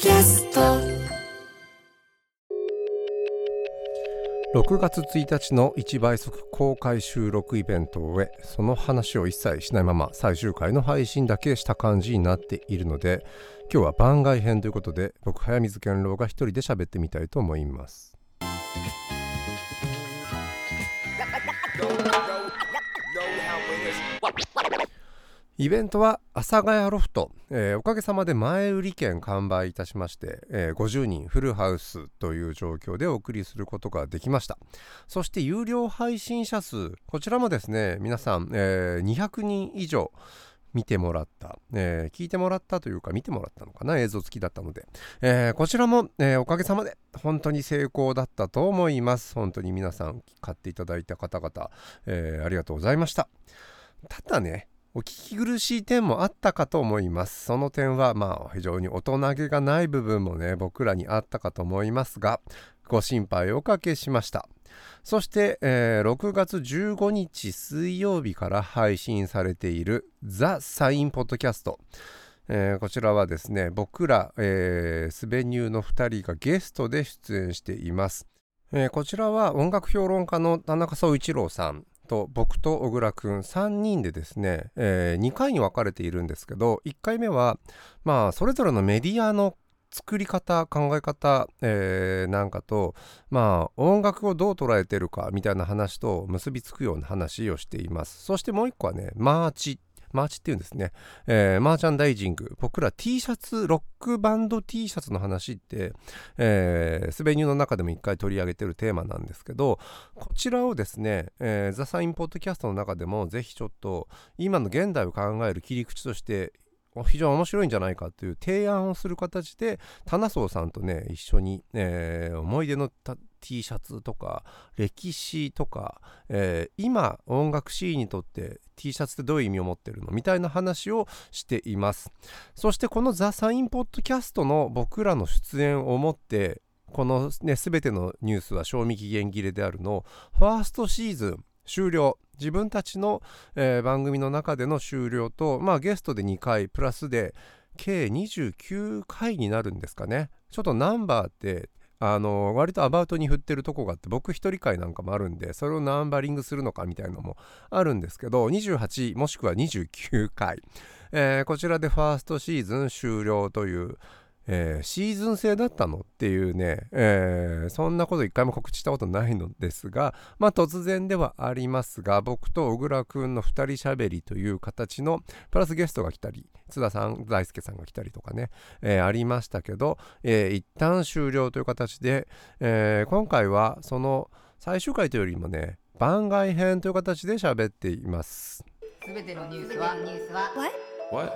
キャスト。6月1日の1倍速公開収録イベントを終えその話を一切しないまま最終回の配信だけした感じになっているので今日は番外編ということで僕早水健郎が一人で喋ってみたいと思います。イベントは阿佐ヶ谷ロフト、えーおかげさまで前売り券完売いたしまして、えー50人フルハウスという状況でお送りすることができました。そして有料配信者数こちらもですね皆さん、えー200人以上見てもらった、えー聞いてもらったというか見てもらったのかな映像付きだったので、えーこちらも、えーおかげさまで本当に成功だったと思います。本当に皆さん買っていただいた方々、えありがとうございました。ただねお聞き苦しい点もあったかと思います。その点はまあ非常に大人げがない部分もね僕らにあったかと思いますがご心配おかけしました。そして、えー6月15日水曜日から配信されているザ・サインポッドキャスト。えーこちらはですね僕ら、えースベニューの2人がゲストで出演しています、えーこちらは音楽評論家の田中総一郎さん。と僕と小倉くん3人でですね、え2回に分かれているんですけど1回目はまあそれぞれのメディアの作り方考え方、えーなんかとまあ音楽をどう捉えてるかみたいな話と結びつくような話をしています。そしてもう一個はね merch。merchっていうんですね、えーマーチャンダイジング。僕ら T シャツロックバンド T シャツの話って、えースベニューの中でも一回取り上げてるテーマなんですけどこちらをですね、えーザ・サインポッドキャストの中でもぜひちょっと今の現代を考える切り口として非常に面白いんじゃないかという提案をする形でタナソーさんとね一緒に、えー思い出のた T シャツとか歴史とか、えー今音楽シーンにとって T シャツってどういう意味を持ってるの？みたいな話をしています。そしてこのザ・サインポッドキャストの僕らの出演をもってこのね全てのニュースは賞味期限切れであるのファーストシーズン終了。自分たちの、えー番組の中での終了と、まあ、ゲストで2回プラスで計29回になるんですかね。ちょっとナンバーってあの割とアバウトに振ってるとこがあって僕一人会なんかもあるんでそれをナンバリングするのかみたいなのもあるんですけど28もしくは29回、えーこちらでファーストシーズン終了という、えーシーズン制だったのっていうね、えーそんなこと一回も告知したことないのですがまあ突然ではありますが僕と小倉くんの2人しゃべりという形のプラスゲストが来たり津田さん大輔さんが来たりとかね、えーありましたけど、えー一旦終了という形で、えー今回はその最終回というよりもね番外編という形で喋っています。すべてのニュースはニュースは What?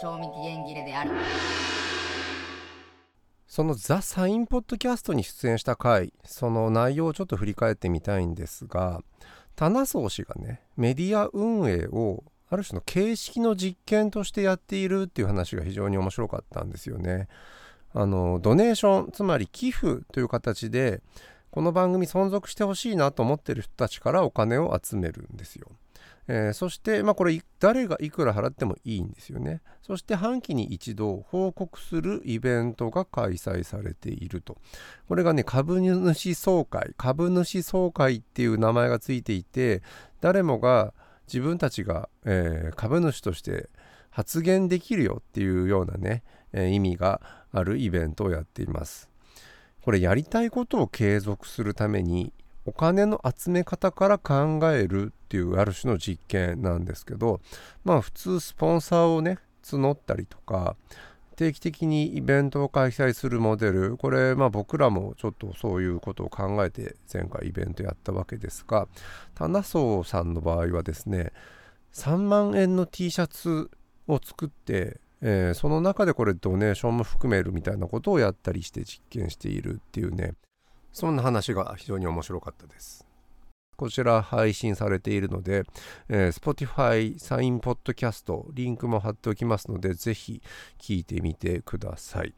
賞味期限切れであるそのザ・サインポッドキャストに出演した回その内容をちょっと振り返ってみたいんですがタナソー氏がねメディア運営をある種の形式の実験としてやっているっていう話が非常に面白かったんですよね。あのドネーションつまり寄付という形でこの番組存続してほしいなと思ってる人たちからお金を集めるんですよ。えーそして、まあ、これ誰がいくら払ってもいいんですよね。そして半期に一度報告するイベントが開催されていると。これがね株主総会株主総会っていう名前がついていて誰もが自分たちが、えー株主として発言できるよっていうようなね、えー意味があるイベントをやっています。これやりたいことを継続するためにお金の集め方から考えるっていうある種の実験なんですけどまあ普通スポンサーをね募ったりとか定期的にイベントを開催するモデルこれまあ僕らもちょっとそういうことを考えて前回イベントやったわけですがタナソーさんの場合はですね3万円の T シャツを作って、えーその中でこれドネーションも含めるみたいなことをやったりして実験しているっていうねそんな話が非常に面白かったです。こちら配信されているので、えー Spotify サインポッドキャストリンクも貼っておきますのでぜひ聞いてみてください、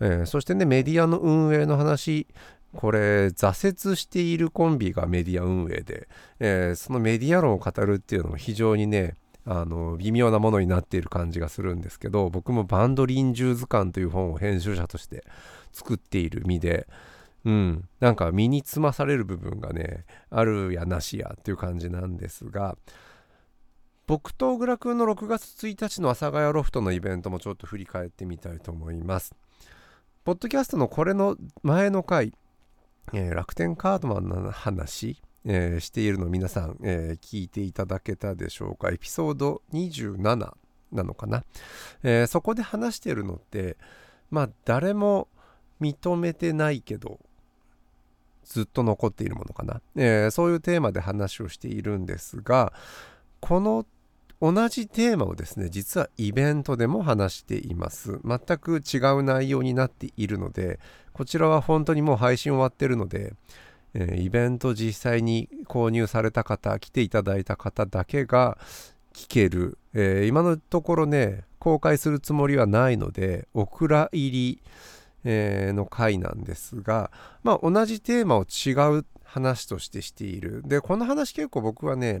えーそしてねメディアの運営の話これ挫折しているコンビがメディア運営で、えーそのメディア論を語るっていうのも非常にねあの微妙なものになっている感じがするんですけど僕もバンド臨終図鑑という本を編集者として作っている身でうん。なんか身につまされる部分がねあるやなしやっていう感じなんですが僕と小倉くんの6月1日の阿佐ヶ谷ロフトのイベントもちょっと振り返ってみたいと思います。ポッドキャストのこれの前の回、えー、楽天カードマンの話、えー、しているの皆さん、えー、聞いていただけたでしょうか。エピソード27なのかな、えそこで話してるのってまあ誰も認めてないけどずっと残っているものかな、えそういうテーマで話をしているんですがこの同じテーマをですね実はイベントでも話しています。全く違う内容になっているのでこちらは本当にもう配信終わってるので、えー、イベント実際に購入された方来ていただいた方だけが聞ける、えー、今のところね公開するつもりはないのでお蔵入り、の回なんですがまあ同じテーマを違う話としてしている。で、この話結構僕はね、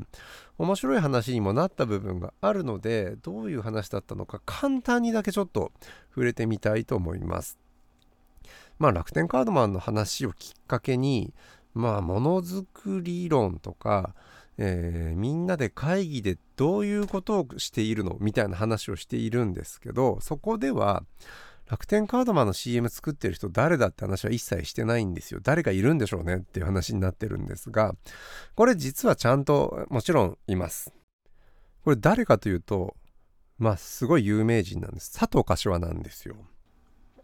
面白い話にもなった部分があるので、どういう話だったのか簡単にだけちょっと触れてみたいと思います。まあ楽天カードマンの話をきっかけに、まあものづくり論とか、えー、みんなで会議でどういうことをしているのみたいな話をしているんですけどそこでは楽天カードマンの CM 作ってる人誰だって話は一切してないんですよ。誰がいるんでしょうねっていう話になってるんですが、これ実はちゃんともちろんいます。これ誰かというと、まあすごい有名人なんです。佐藤柏なんですよ。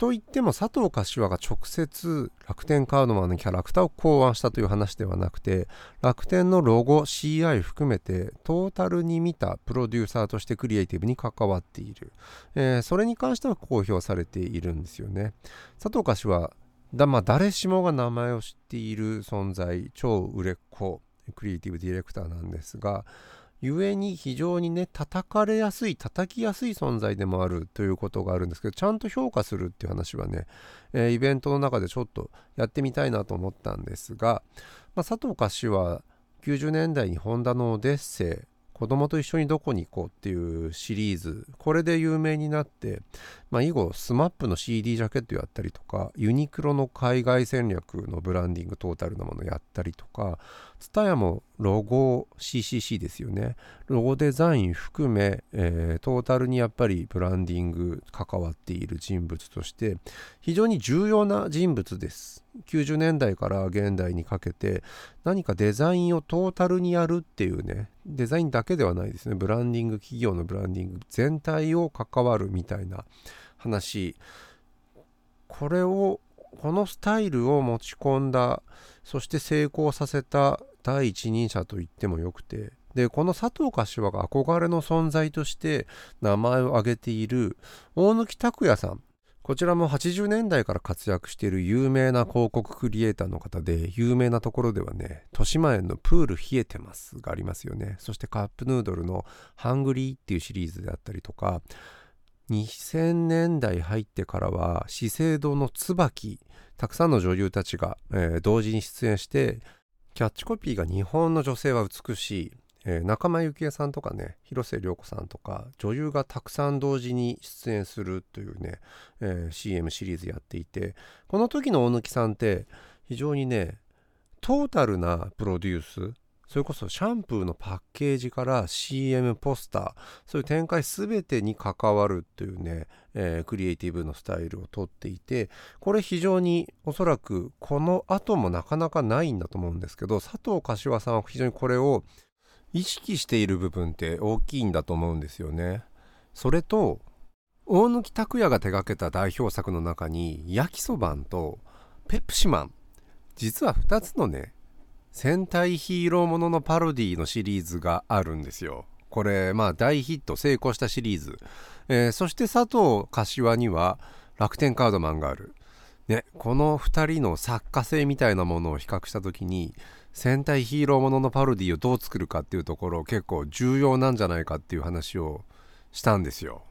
といっても佐藤柏が直接楽天カードマンのキャラクターを考案したという話ではなくて楽天のロゴ CI 含めてトータルに見たプロデューサーとしてクリエイティブに関わっている、えー、それに関しては公表されているんですよね。佐藤柏だ、まあ、誰しもが名前を知っている存在超売れっ子クリエイティブディレクターなんですが故に非常にね叩かれやすい叩きやすい存在でもあるということがあるんですけどちゃんと評価するっていう話はね、えー、イベントの中でちょっとやってみたいなと思ったんですが、まあ、佐藤菓は90年代にホンダのオデッセイ子供と一緒にどこに行こうっていうシリーズこれで有名になって、まあ、以後 SMAP の CD ジャケットやったりとかユニクロの海外戦略のブランディングトータルなものやったりとか TSUTAYA もロゴ CCC ですよね。ロゴデザイン含め、えー、トータルにやっぱりブランディング関わっている人物として非常に重要な人物です。90年代から現代にかけて何かデザインをトータルにやるっていうねデザインだけではないですね。ブランディング企業のブランディング全体を関わるみたいな話。これをこのスタイルを持ち込んだそして成功させた第一人者と言ってもよくて。でこの佐藤柏が憧れの存在として名前を挙げている大貫拓也さん。こちらも80年代から活躍している有名な広告クリエイターの方で有名なところではね豊島園のプール冷えてますがありますよね。そしてカップヌードルのハングリーっていうシリーズであったりとか2000年代入ってからは資生堂の椿たくさんの女優たちが、えー、同時に出演してキャッチコピーが日本の女性は美しい、えー、仲間由紀恵さんとかね広瀬涼子さんとか女優がたくさん同時に出演するというね、えー、CM シリーズやっていてこの時の大貫さんって非常にねトータルなプロデュースそれこそシャンプーのパッケージから CM ポスターそういう展開全てに関わるというね、えー、クリエイティブのスタイルをとっていてこれ非常におそらくこの後もなかなかないんだと思うんですけど佐藤柏さんは非常にこれを意識している部分って大きいんだと思うんですよね。それと大貫拓也が手がけた代表作の中に焼きそばんとペプシマン実は2つのね戦隊ヒーローもののパロディのシリーズがあるんですよ。これまあ大ヒット成功したシリーズ、えー、そして佐藤柏には楽天カードマンがある、ね、この2人の作家性みたいなものを比較した時に戦隊ヒーローもののパロディをどう作るかっていうところ結構重要なんじゃないかっていう話をしたんですよ、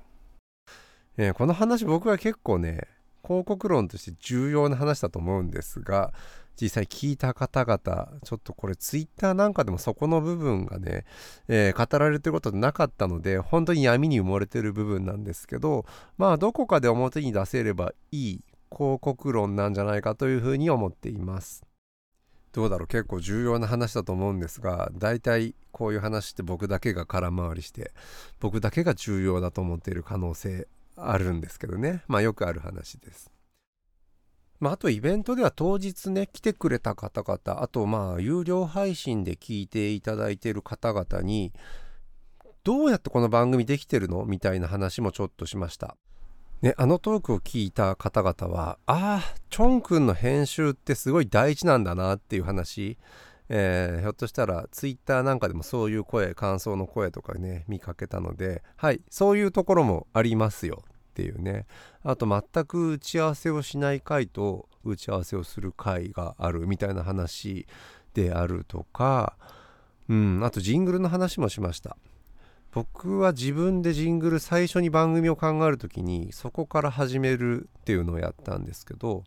えー、この話僕は結構ね広告論として重要な話だと思うんですが実際聞いた方々ちょっとこれツイッターなんかでもそこの部分がね、えー、語られてることなかったので本当に闇に埋もれてる部分なんですけどまあどこかで表に出せればいい広告論なんじゃないかというふうに思っています。どうだろう？結構重要な話だと思うんですが大体こういう話って僕だけが空回りして僕だけが重要だと思っている可能性あるんですけどねまあよくある話です。まあ、あとイベントでは当日ね来てくれた方々あとまあ有料配信で聞いていただいている方々にどうやってこの番組できてるの？みたいな話もちょっとしました。ね、あのトークを聞いた方々はああチョンくんの編集ってすごい大事なんだなっていう話、えー、ひょっとしたらツイッターなんかでもそういう声感想の声とかね見かけたのではいそういうところもありますよ。っていうね。あと全く打ち合わせをしない回と打ち合わせをする回があるみたいな話であるとか。うんあとジングルの話もしました。僕は自分でジングル最初に番組を考える時にそこから始めるっていうのをやったんですけど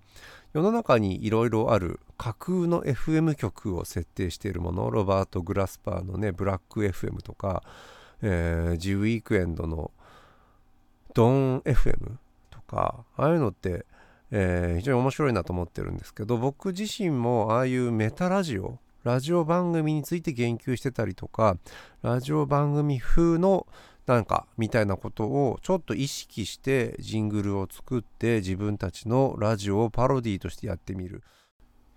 世の中にいろいろある架空の FM 曲を設定しているものロバート・グラスパーのねブラック FM とか、えー、ジウィークエンドのドン FM とかああいうのって、えー、非常に面白いなと思ってるんですけど僕自身もああいうメタラジオラジオ番組について言及してたりとかラジオ番組風のなんかみたいなことをちょっと意識してジングルを作って自分たちのラジオをパロディとしてやってみる。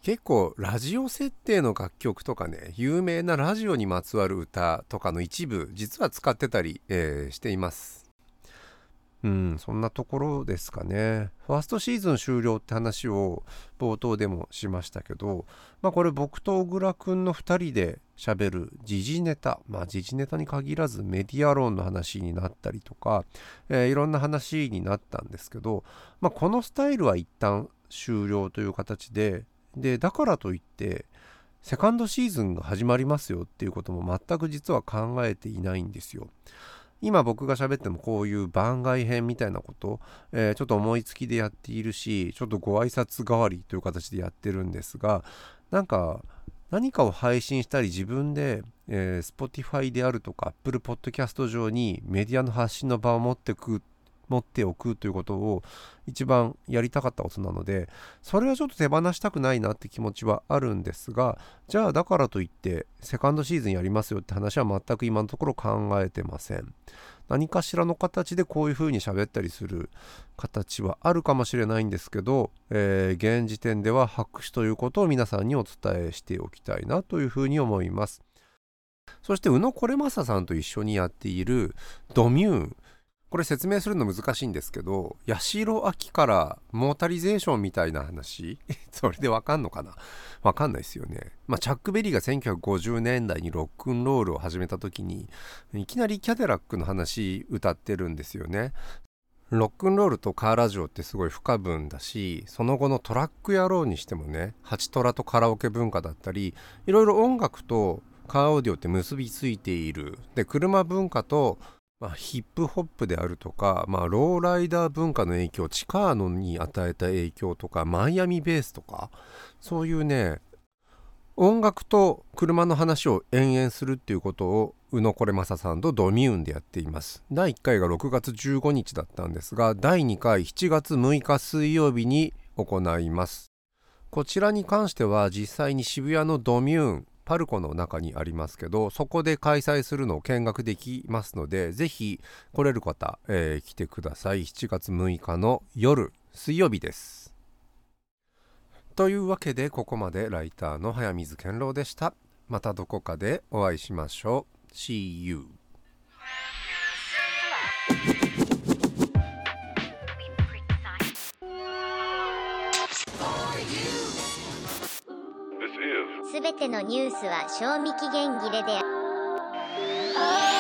結構ラジオ設定の楽曲とかね有名なラジオにまつわる歌とかの一部実は使ってたり、えー、しています。うん、そんなところですかね。ファーストシーズン終了って話を冒頭でもしましたけど、まあこれ僕と小倉くんの2人で喋る時事ネタ、まあ時事ネタに限らずメディア論の話になったりとか、えー、いろんな話になったんですけど、まあこのスタイルは一旦終了という形で、で、だからといって、セカンドシーズンが始まりますよっていうことも全く実は考えていないんですよ。今僕が喋ってもこういう番外編みたいなこと、えー、ちょっと思いつきでやっているしちょっとご挨拶代わりという形でやってるんですがなんか何かを配信したり自分で、えー、Spotify であるとか Apple Podcast 上にメディアの発信の場を持ってく持っておくということを一番やりたかったことなのでそれはちょっと手放したくないなって気持ちはあるんですがじゃあだからといってセカンドシーズンやりますよって話は全く今のところ考えてません。何かしらの形でこういうふうに喋ったりする形はあるかもしれないんですけど、えー、現時点では白紙ということを皆さんにお伝えしておきたいなというふうに思います。そして宇野これまささんと一緒にやっているドミュー。ンこれ説明するの難しいんですけど八代亜紀からモータリゼーションみたいな話？それでわかんのかな？わかんないですよね。まあ、チャック・ベリーが1950年代にロックンロールを始めた時にいきなりキャデラックの話歌ってるんですよね。ロックンロールとカーラジオってすごい不可分だしその後のトラック野郎にしてもねハチトラとカラオケ文化だったりいろいろ音楽とカーオーディオって結びついているで車文化とまあ、ヒップホップであるとか、まあ、ローライダー文化の影響チカーノに与えた影響とかマイアミベースとかそういうね音楽と車の話を延々するっていうことを宇野これまささんとドミューンでやっています。第1回が6月15日だったんですが第2回7月6日水曜日に行います。こちらに関しては実際に渋谷のドミューンパルコの中にありますけどそこで開催するのを見学できますのでぜひ来れる方、えー、来てください。7月6日の夜水曜日です。というわけでここまでライターの早水健郎でした。またどこかでお会いしましょう。See you. 全てのニュースは賞味期限切れである。